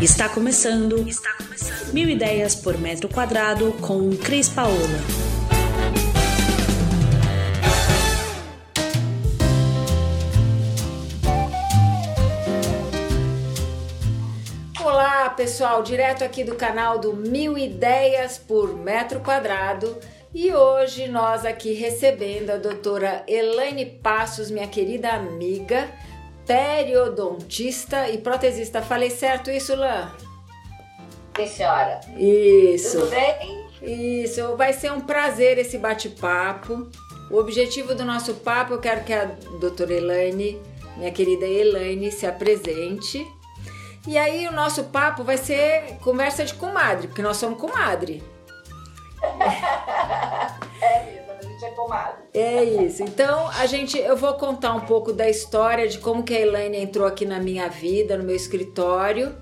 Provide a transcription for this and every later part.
Está começando. Está começando. Mil ideias por metro quadrado com Cris Paola. Olá, pessoal, direto aqui do canal do Mil Ideias por Metro Quadrado. E hoje nós aqui recebendo a doutora Elaine Passos, minha querida amiga, periodontista e protesista. Falei certo isso, Lã? Sim, senhora. Isso. Tudo bem? Isso, vai ser um prazer esse bate-papo. O objetivo do nosso papo, eu quero que a doutora Elaine, minha querida Elaine, se apresente. E aí o nosso papo vai ser conversa de comadre, porque nós somos comadre. é é comadre. É isso. Então, a gente, eu vou contar um pouco da história de como que a Elaine entrou aqui na minha vida, no meu escritório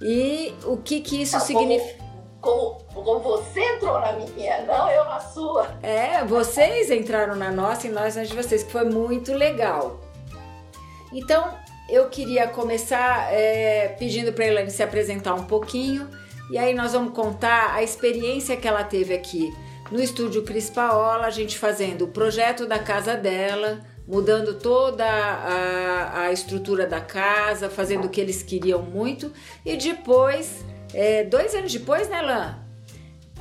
e o que que isso Ah, significa. Como, como você entrou na minha, não eu na sua. É, vocês entraram na nossa e nós na de vocês, que foi muito legal. Então, eu queria começar é, pedindo para a Elaine se apresentar um pouquinho e aí nós vamos contar a experiência que ela teve aqui no estúdio Cris Paola, a gente fazendo o projeto da casa dela, mudando toda a, a estrutura da casa, fazendo o que eles queriam muito e depois, é, dois anos depois, né, Lan?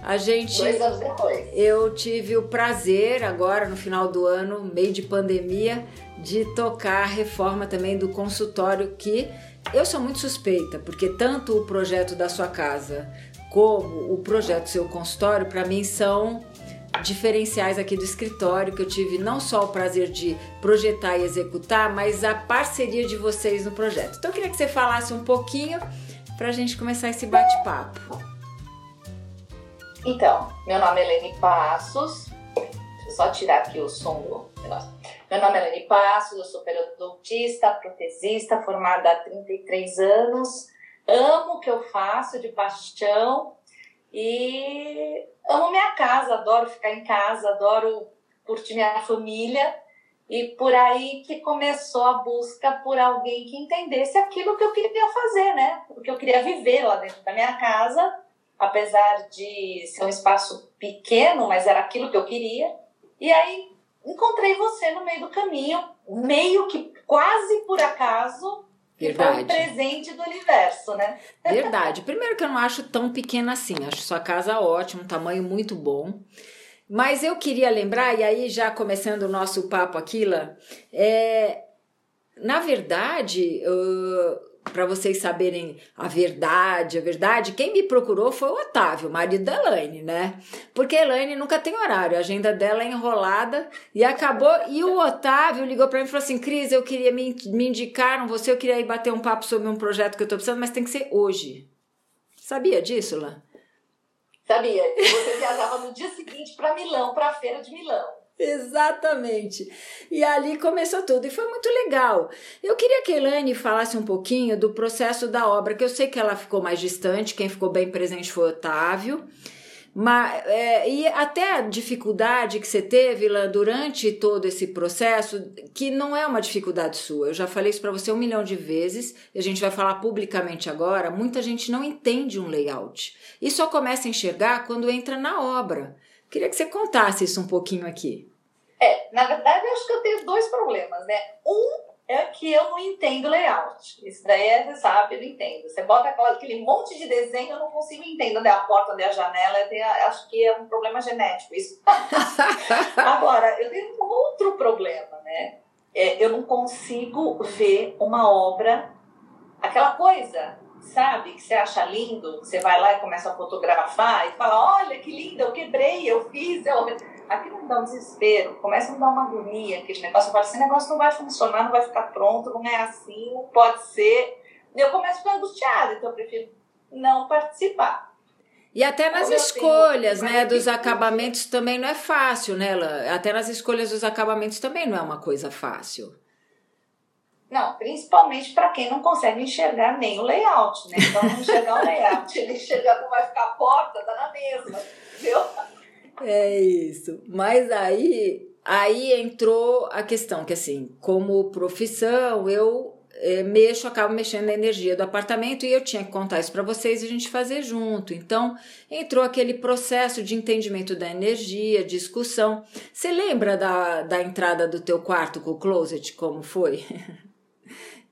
A gente. Dois anos depois. Eu tive o prazer, agora no final do ano, meio de pandemia, de tocar a reforma também do consultório, que eu sou muito suspeita, porque tanto o projeto da sua casa como o projeto seu consultório, para mim, são diferenciais aqui do escritório, que eu tive não só o prazer de projetar e executar, mas a parceria de vocês no projeto. Então eu queria que você falasse um pouquinho para a gente começar esse bate-papo. Então, meu nome é Helene Passos. Deixa eu só tirar aqui o som do negócio. Meu nome é Helene Passos, eu sou periodontista, protesista, formada há 33 anos. Amo o que eu faço de paixão e amo minha casa, adoro ficar em casa, adoro curtir minha família. E por aí que começou a busca por alguém que entendesse aquilo que eu queria fazer, né? O que eu queria viver lá dentro da minha casa apesar de ser um espaço pequeno, mas era aquilo que eu queria. E aí encontrei você no meio do caminho, meio que quase por acaso, que foi um Verdade. presente do universo, né? Verdade. Primeiro que eu não acho tão pequena assim. Acho sua casa ótima, um tamanho muito bom. Mas eu queria lembrar, e aí já começando o nosso papo aqui, Lá, é, na verdade, para vocês saberem a verdade, a verdade, quem me procurou foi o Otávio, marido da Elaine, né? Porque a Elaine nunca tem horário, a agenda dela é enrolada e acabou. E o Otávio ligou para mim e falou assim: Cris, eu queria, me, me indicaram você, eu queria ir bater um papo sobre um projeto que eu tô precisando, mas tem que ser hoje. Sabia disso, Lá? Sabia? Você viajava no dia seguinte para Milão, para a feira de Milão. Exatamente. E ali começou tudo e foi muito legal. Eu queria que a Elaine falasse um pouquinho do processo da obra, que eu sei que ela ficou mais distante, quem ficou bem presente foi Otávio. Mas, é, e até a dificuldade que você teve lá durante todo esse processo, que não é uma dificuldade sua. Eu já falei isso para você um milhão de vezes, e a gente vai falar publicamente agora. Muita gente não entende um layout e só começa a enxergar quando entra na obra. Queria que você contasse isso um pouquinho aqui. É, na verdade, eu acho que eu tenho dois problemas, né? Um é que eu não entendo layout. Isso daí, é, você sabe, eu não entendo. Você bota aquele monte de desenho, eu não consigo entender onde é a porta, onde é a janela. Acho que é um problema genético isso. Agora, eu tenho um outro problema, né? É, eu não consigo ver uma obra, aquela coisa, sabe, que você acha lindo, você vai lá e começa a fotografar e fala, olha que lindo, eu quebrei, eu fiz, eu... Aquilo me dá um desespero, começa a me dar uma agonia, aquele negócio, eu falo, esse negócio não vai funcionar, não vai ficar pronto, não é assim, não pode ser. E eu começo a ficar angustiada, então eu prefiro não participar. E até nas Como escolhas, tenho né, dos acabamentos também não é fácil, né? Ela? Até nas escolhas dos acabamentos também não é uma coisa fácil. Não, principalmente para quem não consegue enxergar nem o layout, né? Então, não enxergar o layout, ele enxergar como vai ficar a porta, tá na mesma, viu? É isso. Mas aí, aí entrou a questão que assim, como profissão, eu é, mexo, acabo mexendo na energia do apartamento e eu tinha que contar isso para vocês e a gente fazer junto. Então, entrou aquele processo de entendimento da energia, discussão. Você lembra da, da entrada do teu quarto com o closet, como foi?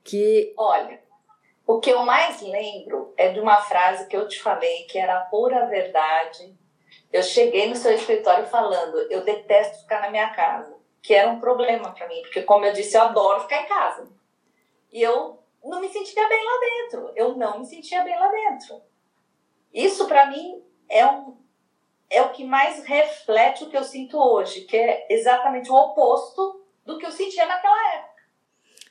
que... Olha, o que eu mais lembro é de uma frase que eu te falei, que era a pura verdade. Eu cheguei no seu escritório falando, eu detesto ficar na minha casa, que era um problema para mim, porque como eu disse, eu adoro ficar em casa. E eu não me sentia bem lá dentro. Eu não me sentia bem lá dentro. Isso para mim é um é o que mais reflete o que eu sinto hoje, que é exatamente o oposto do que eu sentia naquela época.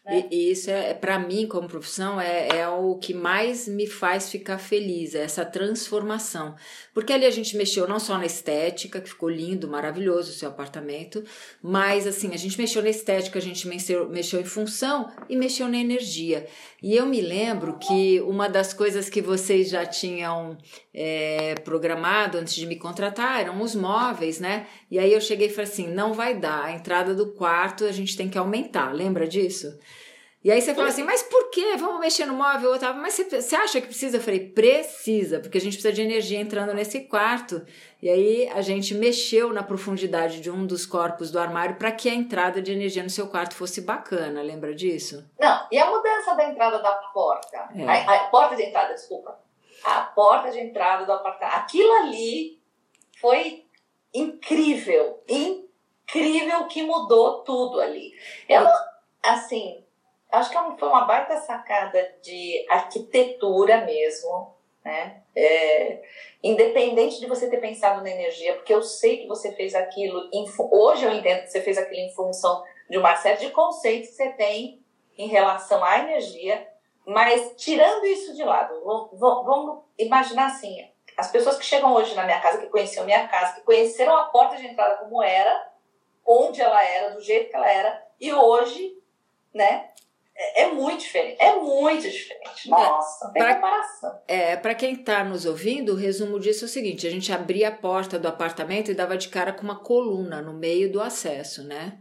Né? E, isso é, é para mim, como profissão, é, é o que mais me faz ficar feliz, é essa transformação. Porque ali a gente mexeu não só na estética, que ficou lindo, maravilhoso o seu apartamento, mas assim, a gente mexeu na estética, a gente mexeu, mexeu em função e mexeu na energia. E eu me lembro que uma das coisas que vocês já tinham é, programado antes de me contratar eram os móveis, né? E aí eu cheguei e falei assim: não vai dar, a entrada do quarto a gente tem que aumentar, lembra disso? E aí você fala assim, mas por que? Vamos mexer no móvel? Tava, mas você, você acha que precisa? Eu falei, precisa, porque a gente precisa de energia entrando nesse quarto. E aí a gente mexeu na profundidade de um dos corpos do armário para que a entrada de energia no seu quarto fosse bacana, lembra disso? Não, e a mudança da entrada da porta? É. A, a, porta de entrada, desculpa. A porta de entrada do apartamento. Aquilo ali foi incrível, incrível que mudou tudo ali. Eu, assim, acho que é foi uma baita sacada de arquitetura mesmo, né? É, independente de você ter pensado na energia, porque eu sei que você fez aquilo, em, hoje eu entendo que você fez aquilo em função de uma série de conceitos que você tem em relação à energia, mas tirando isso de lado, vamos imaginar assim, as pessoas que chegam hoje na minha casa, que conheciam minha casa, que conheceram a porta de entrada como era, onde ela era, do jeito que ela era, e hoje, né, é, é muito diferente. É muito diferente. Nossa, é, tem pra, comparação. É, para quem está nos ouvindo, o resumo disso é o seguinte: a gente abria a porta do apartamento e dava de cara com uma coluna no meio do acesso, né?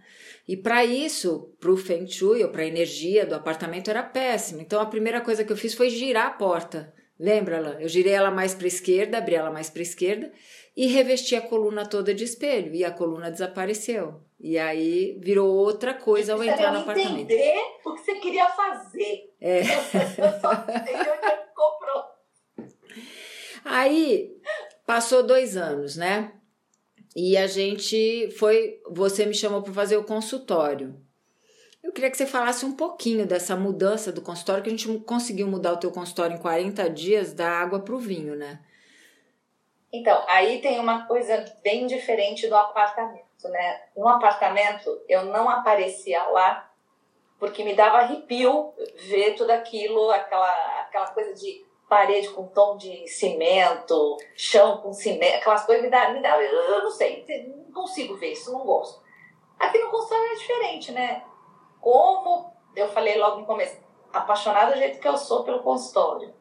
E para isso, para o Feng Shui ou para a energia do apartamento era péssimo. Então a primeira coisa que eu fiz foi girar a porta. Lembra ela? Eu girei ela mais para a esquerda, abri ela mais para a esquerda e revesti a coluna toda de espelho e a coluna desapareceu. E aí virou outra coisa ao entrar no apartamento. entender o que você queria fazer. É. comprou. Aí passou dois anos, né? E a gente foi. Você me chamou para fazer o consultório. Eu queria que você falasse um pouquinho dessa mudança do consultório, que a gente conseguiu mudar o teu consultório em 40 dias da água para o vinho, né? Então, aí tem uma coisa bem diferente do apartamento, né? No apartamento, eu não aparecia lá porque me dava arrepio ver tudo aquilo, aquela, aquela coisa de parede com tom de cimento, chão com cimento, aquelas coisas me dá, me dá eu não sei, não consigo ver isso, não gosto. Aqui no consultório é diferente, né? Como eu falei logo no começo, apaixonada do jeito que eu sou pelo consultório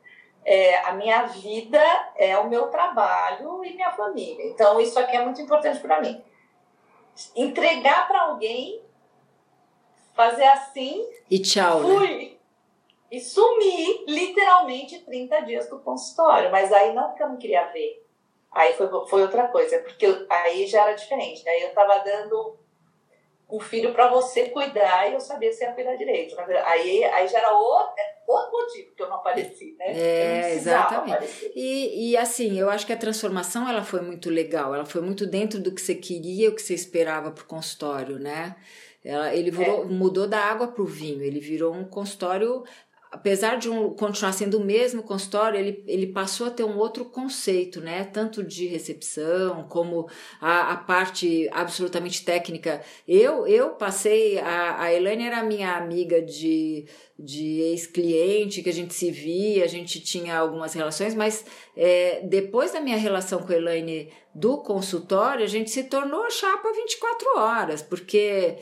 é, a minha vida é o meu trabalho e minha família. Então, isso aqui é muito importante para mim. Entregar para alguém, fazer assim. E tchau. Né? Fui. Né? E sumi literalmente 30 dias do consultório. Mas aí não porque eu não queria ver. Aí foi, foi outra coisa, porque eu, aí já era diferente. Aí eu estava dando um filho para você cuidar e eu sabia se ia cuidar direito. Aí, aí já era outro, é outro motivo que eu não apareci, né? É, exatamente. E, e assim, eu acho que a transformação ela foi muito legal, ela foi muito dentro do que você queria, o que você esperava para o consultório, né? Ela, ele virou, é. mudou da água para o vinho, ele virou um consultório apesar de um, continuar sendo o mesmo consultório, ele, ele passou a ter um outro conceito, né? Tanto de recepção como a, a parte absolutamente técnica. Eu, eu passei, a, a Elaine era minha amiga de, de ex-cliente, que a gente se via, a gente tinha algumas relações, mas é, depois da minha relação com a Elaine do consultório, a gente se tornou chapa 24 horas, porque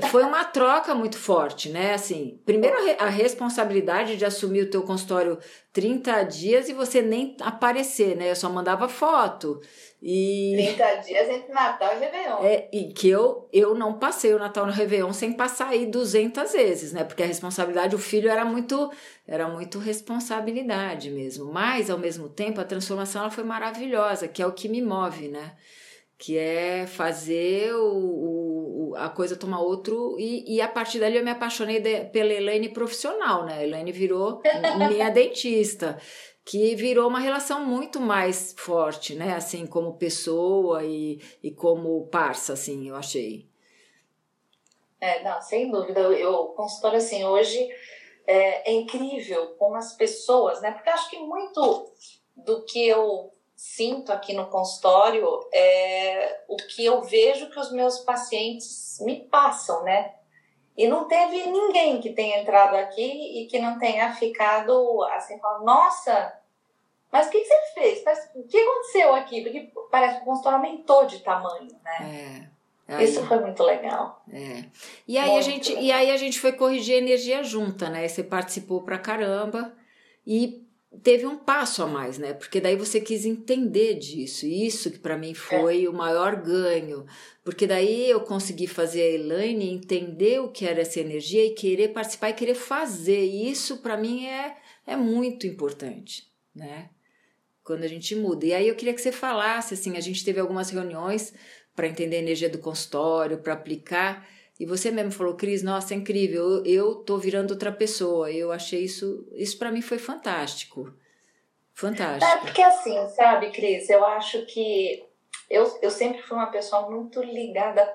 foi uma troca muito forte, né? Assim, primeiro a responsabilidade de assumir o teu consultório 30 dias e você nem aparecer, né? Eu só mandava foto. E 30 dias entre Natal e Réveillon. É, e que eu, eu não passei o Natal no Réveillon sem passar aí 200 vezes, né? Porque a responsabilidade, o filho era muito, era muito responsabilidade mesmo. Mas, ao mesmo tempo, a transformação ela foi maravilhosa, que é o que me move, né? Que é fazer o, o a coisa tomar outro. E, e a partir dali eu me apaixonei de, pela Elaine profissional, né? A Elaine virou minha dentista que virou uma relação muito mais forte, né? Assim, como pessoa e, e como parça, assim, eu achei. É, não, sem dúvida. Eu, consultório, assim, hoje é, é, incrível como as pessoas, né? Porque acho que muito do que eu sinto aqui no consultório é o que eu vejo que os meus pacientes me passam, né? E não teve ninguém que tenha entrado aqui e que não tenha ficado assim, falando, nossa, mas o que, que você fez? O que aconteceu aqui? Porque parece que o consultório aumentou de tamanho, né? É. Aí, Isso foi muito legal. É. E aí, a gente, e aí a gente foi corrigir a energia junta, né? Você participou pra caramba e teve um passo a mais, né? Porque daí você quis entender disso. E isso que para mim foi é. o maior ganho. Porque daí eu consegui fazer a Elaine entender o que era essa energia e querer participar e querer fazer. E isso para mim é, é muito importante, né? Quando a gente muda. E aí eu queria que você falasse, assim, a gente teve algumas reuniões para entender a energia do consultório, para aplicar. E você mesmo falou, Cris, nossa, é incrível, eu, eu tô virando outra pessoa. Eu achei isso, isso para mim foi fantástico. Fantástico. É porque assim, sabe, Cris, eu acho que eu, eu sempre fui uma pessoa muito ligada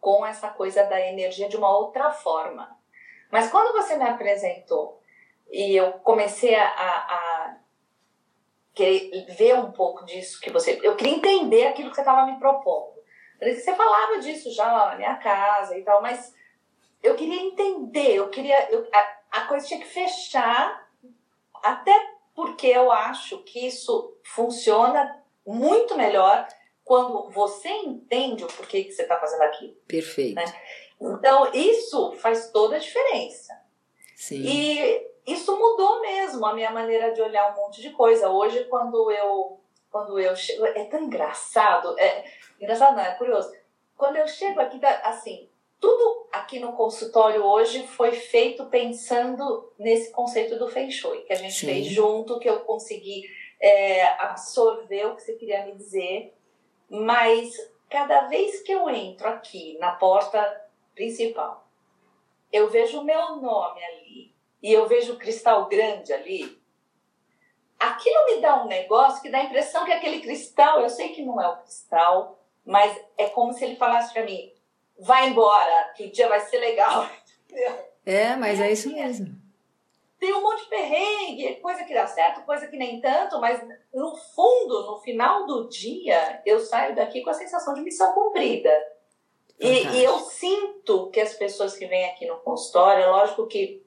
com essa coisa da energia de uma outra forma. Mas quando você me apresentou e eu comecei a, a querer ver um pouco disso que você. Eu queria entender aquilo que você estava me propondo. Você falava disso já lá na minha casa e tal, mas eu queria entender, eu queria. Eu, a, a coisa tinha que fechar, até porque eu acho que isso funciona muito melhor quando você entende o porquê que você está fazendo aquilo. Perfeito. Né? Então, isso faz toda a diferença. Sim. E isso mudou mesmo a minha maneira de olhar um monte de coisa. Hoje, quando eu quando eu chego, é tão engraçado, é engraçado não, é curioso. Quando eu chego aqui, assim, tudo aqui no consultório hoje foi feito pensando nesse conceito do Feng Shui, que a gente Sim. fez junto, que eu consegui é, absorver o que você queria me dizer. Mas cada vez que eu entro aqui na porta principal, eu vejo o meu nome ali, e eu vejo o cristal grande ali, aquilo me dá um negócio que dá a impressão que aquele cristal, eu sei que não é o cristal, mas é como se ele falasse para mim: vai embora, que o dia vai ser legal. É, mas é isso mesmo. Tem um monte de perrengue, coisa que dá certo, coisa que nem tanto, mas no fundo, no final do dia, eu saio daqui com a sensação de missão cumprida. E, e, eu sinto que as pessoas que vêm aqui no consultório, é lógico que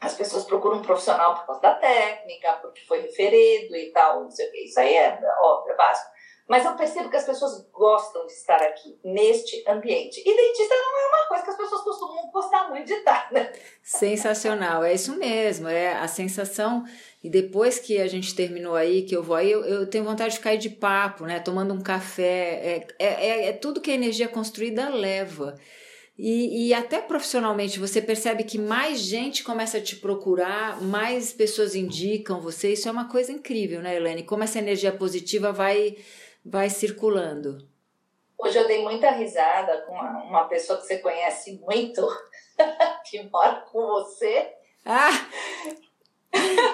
as pessoas procuram um profissional por causa da técnica, porque foi referido e tal, não sei o que. Isso aí é óbvio, é básico. Mas eu percebo que as pessoas gostam de estar aqui, neste ambiente. E dentista não é uma coisa que as pessoas costumam gostar muito de estar, né? Sensacional, é isso mesmo. É a sensação. E depois que a gente terminou aí, que eu vou aí, eu, eu tenho vontade de aí de papo, né? Tomando um café. É, é, é, é tudo que a energia construída leva. E, e, até profissionalmente você percebe que mais gente começa a te procurar, mais pessoas indicam você. Isso é uma coisa incrível, né, Helene? Como essa energia positiva vai, vai circulando. Hoje eu dei muita risada com uma, uma pessoa que você conhece muito, que mora com você. Ah!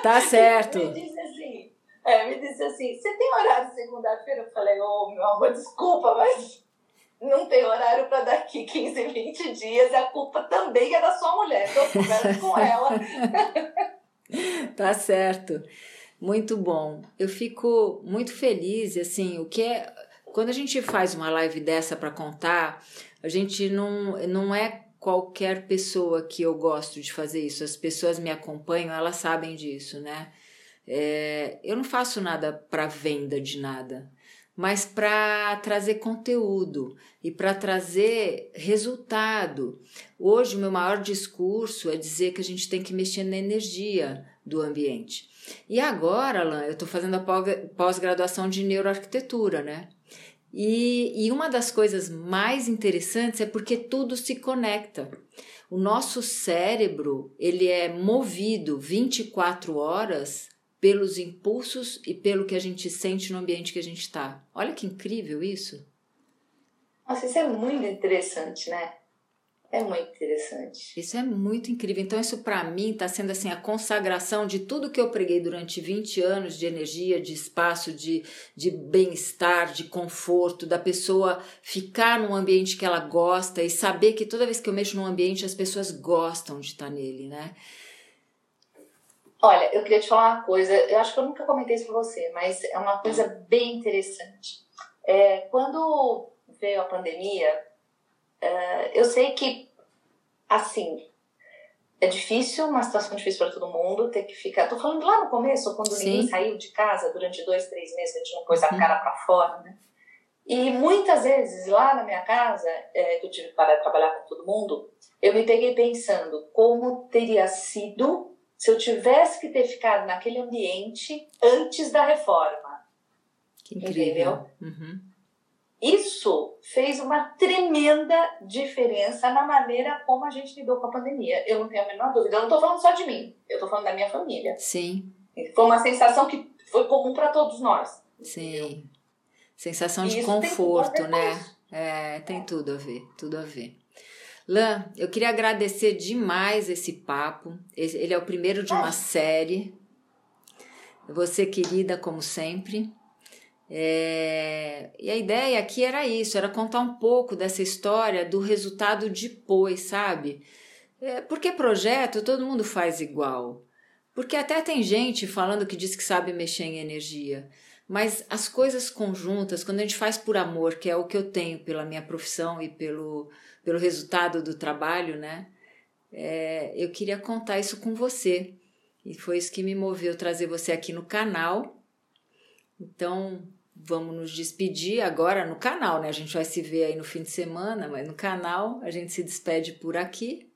Tá certo. me disse assim, é, me disse assim, você tem horário segunda-feira? Eu falei, ô oh, meu amor, desculpa, mas não tem horário para daqui 15, 20 dias e a culpa também é da sua mulher. Então, conversa com ela. tá certo. Muito bom. Eu fico muito feliz, assim, o que é quando a gente faz uma live dessa para contar, a gente não não é qualquer pessoa que eu gosto de fazer isso. As pessoas me acompanham, elas sabem disso, né? É, eu não faço nada para venda de nada. Mas para trazer conteúdo e para trazer resultado. Hoje, o meu maior discurso é dizer que a gente tem que mexer na energia do ambiente. E agora, Alain, eu estou fazendo a pós-graduação de neuroarquitetura, né? E, e uma das coisas mais interessantes é porque tudo se conecta. O nosso cérebro, ele é movido 24 horas pelos impulsos e pelo que a gente sente no ambiente que a gente está. Olha que incrível isso. Nossa, isso é muito interessante, né? É muito interessante. Isso é muito incrível. Então, isso para mim está sendo assim a consagração de tudo que eu preguei durante 20 anos de energia, de espaço, de, de bem-estar, de conforto, da pessoa ficar num ambiente que ela gosta e saber que toda vez que eu mexo num ambiente as pessoas gostam de estar nele, né? Olha, eu queria te falar uma coisa, eu acho que eu nunca comentei isso pra você, mas é uma coisa bem interessante. É, quando veio a pandemia, é, eu sei que, assim, é difícil, uma situação difícil para todo mundo, ter que ficar. Tô falando lá no começo, quando Sim. ninguém saiu de casa durante dois, três meses, a gente não pôs a uhum. cara para fora, né? E muitas vezes lá na minha casa, é, que eu tive que parar de trabalhar com todo mundo, eu me peguei pensando como teria sido se eu tivesse que ter ficado naquele ambiente antes da reforma. Que incrível. Uhum. Isso fez uma tremenda diferença na maneira como a gente lidou com a pandemia. Eu não tenho a menor dúvida. Eu não estou falando só de mim, eu estou falando da minha família. Sim. Foi uma sensação que foi comum para todos nós. Sim. Sensação de conforto, né? É, tem tudo a ver, tudo a ver. Lan, eu queria agradecer demais esse papo. Ele é o primeiro de uma série. Você querida, como sempre. É... E a ideia aqui era isso, era contar um pouco dessa história do resultado depois, sabe? É, porque projeto todo mundo faz igual. Porque até tem gente falando que diz que sabe mexer em energia. Mas as coisas conjuntas, quando a gente faz por amor, que é o que eu tenho pela minha profissão e pelo pelo resultado do trabalho, né? É, eu queria contar isso com você. E foi isso que me moveu trazer você aqui no canal. Então, vamos nos despedir agora no canal, né? A gente vai se ver aí no fim de semana, mas no canal a gente se despede por aqui.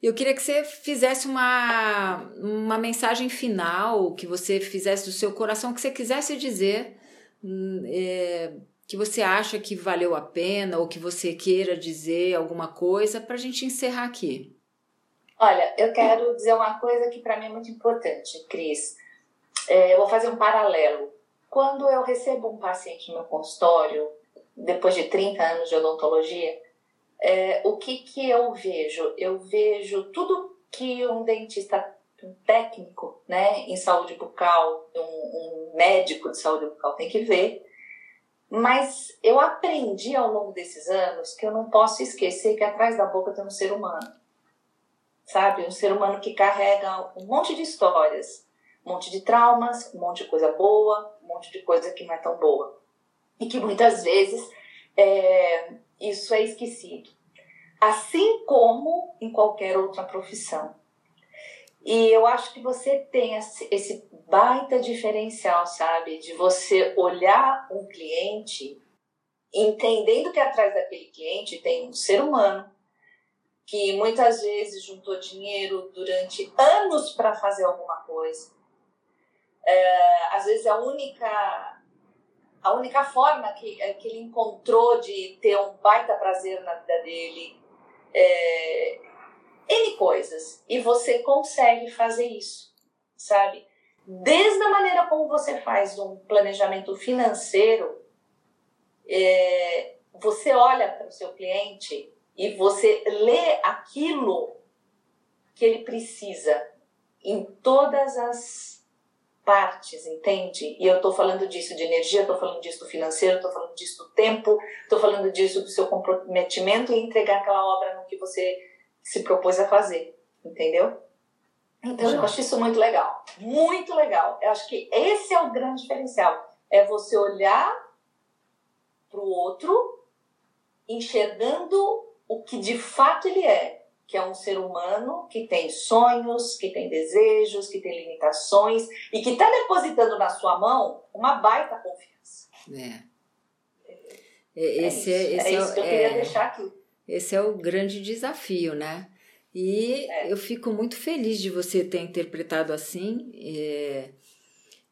Eu queria que você fizesse uma, uma mensagem final, que você fizesse do seu coração, que você quisesse dizer hum, é, que você acha que valeu a pena ou que você queira dizer alguma coisa para a gente encerrar aqui. Olha, eu quero dizer uma coisa que para mim é muito importante, Cris. É, eu vou fazer um paralelo. Quando eu recebo um paciente no meu consultório, depois de 30 anos de odontologia, é, o que, que eu vejo? Eu vejo tudo que um dentista um técnico né, em saúde bucal, um, um médico de saúde bucal tem que ver, mas eu aprendi ao longo desses anos que eu não posso esquecer que atrás da boca tem um ser humano. Sabe? Um ser humano que carrega um monte de histórias, um monte de traumas, um monte de coisa boa, um monte de coisa que não é tão boa. E que muitas vezes é, isso é esquecido. Assim como em qualquer outra profissão. E eu acho que você tem esse baita diferencial, sabe? De você olhar um cliente, entendendo que atrás daquele cliente tem um ser humano que muitas vezes juntou dinheiro durante anos para fazer alguma coisa. É, às vezes a única a única forma que, que ele encontrou de ter um baita prazer na vida dele é, N coisas. E você consegue fazer isso, sabe? Desde a maneira como você faz um planejamento financeiro, é, você olha para o seu cliente e você lê aquilo que ele precisa em todas as partes, entende? E eu estou falando disso de energia, estou falando disso do financeiro, estou falando disso do tempo, estou falando disso do seu comprometimento e entregar aquela obra no que você se propôs a fazer, entendeu? Então, eu acho isso muito legal. Muito legal. Eu acho que esse é o grande diferencial. É você olhar para o outro, enxergando o que de fato ele é, que é um ser humano que tem sonhos, que tem desejos, que tem limitações e que está depositando na sua mão uma baita confiança. É. É Esse é, isso, é, é isso que eu queria deixar aqui. Esse é o grande desafio, né? E é. eu fico muito feliz de você ter interpretado assim. É,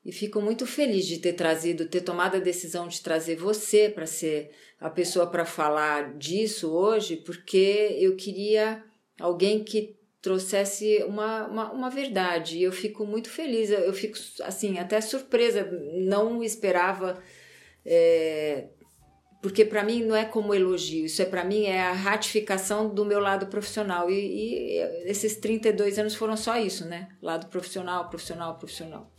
e fico muito feliz de ter trazido, ter tomado a decisão de trazer você para ser a pessoa para falar disso hoje, porque eu queria alguém que trouxesse uma, uma, uma verdade. E eu fico muito feliz, eu fico assim, até surpresa, não esperava. É, porque para mim não é como elogio, isso é para mim é a ratificação do meu lado profissional. E, e esses 32 anos foram só isso, né? Lado profissional, profissional, profissional.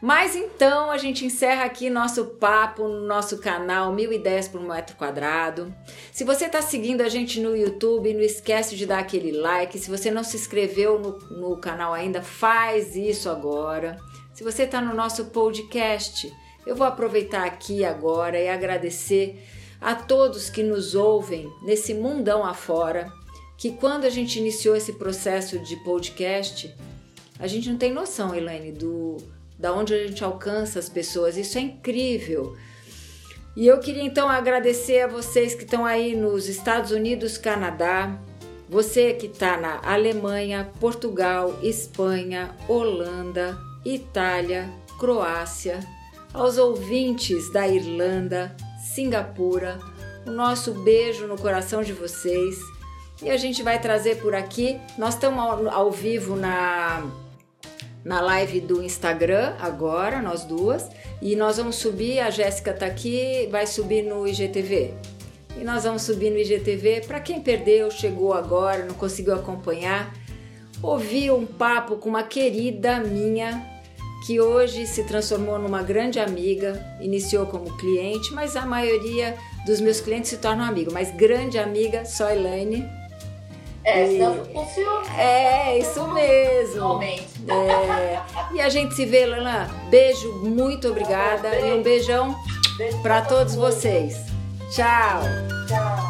Mas então a gente encerra aqui nosso papo no nosso canal Mil Ideias por Metro Quadrado. Se você está seguindo a gente no YouTube, não esquece de dar aquele like. Se você não se inscreveu no, no canal ainda, faz isso agora. Se você está no nosso podcast, eu vou aproveitar aqui agora e agradecer a todos que nos ouvem nesse mundão afora. Que quando a gente iniciou esse processo de podcast, a gente não tem noção, Elaine, do da onde a gente alcança as pessoas. Isso é incrível. E eu queria então agradecer a vocês que estão aí nos Estados Unidos, Canadá, você que está na Alemanha, Portugal, Espanha, Holanda, Itália, Croácia, aos ouvintes da Irlanda, Singapura, o nosso beijo no coração de vocês. E a gente vai trazer por aqui. Nós estamos ao, ao vivo na na live do Instagram agora, nós duas, e nós vamos subir, a Jéssica tá aqui, vai subir no IGTV. E nós vamos subir no IGTV. Para quem perdeu, chegou agora, não conseguiu acompanhar, ouvi um papo com uma querida minha que hoje se transformou numa grande amiga, iniciou como cliente, mas a maioria dos meus clientes se tornam amigos, mas grande amiga, só Elaine, é, senão funciona. É, isso mesmo. É. E a gente se vê, Lana. Beijo, muito obrigada. E um beijão para todos vocês. Tchau. Tchau.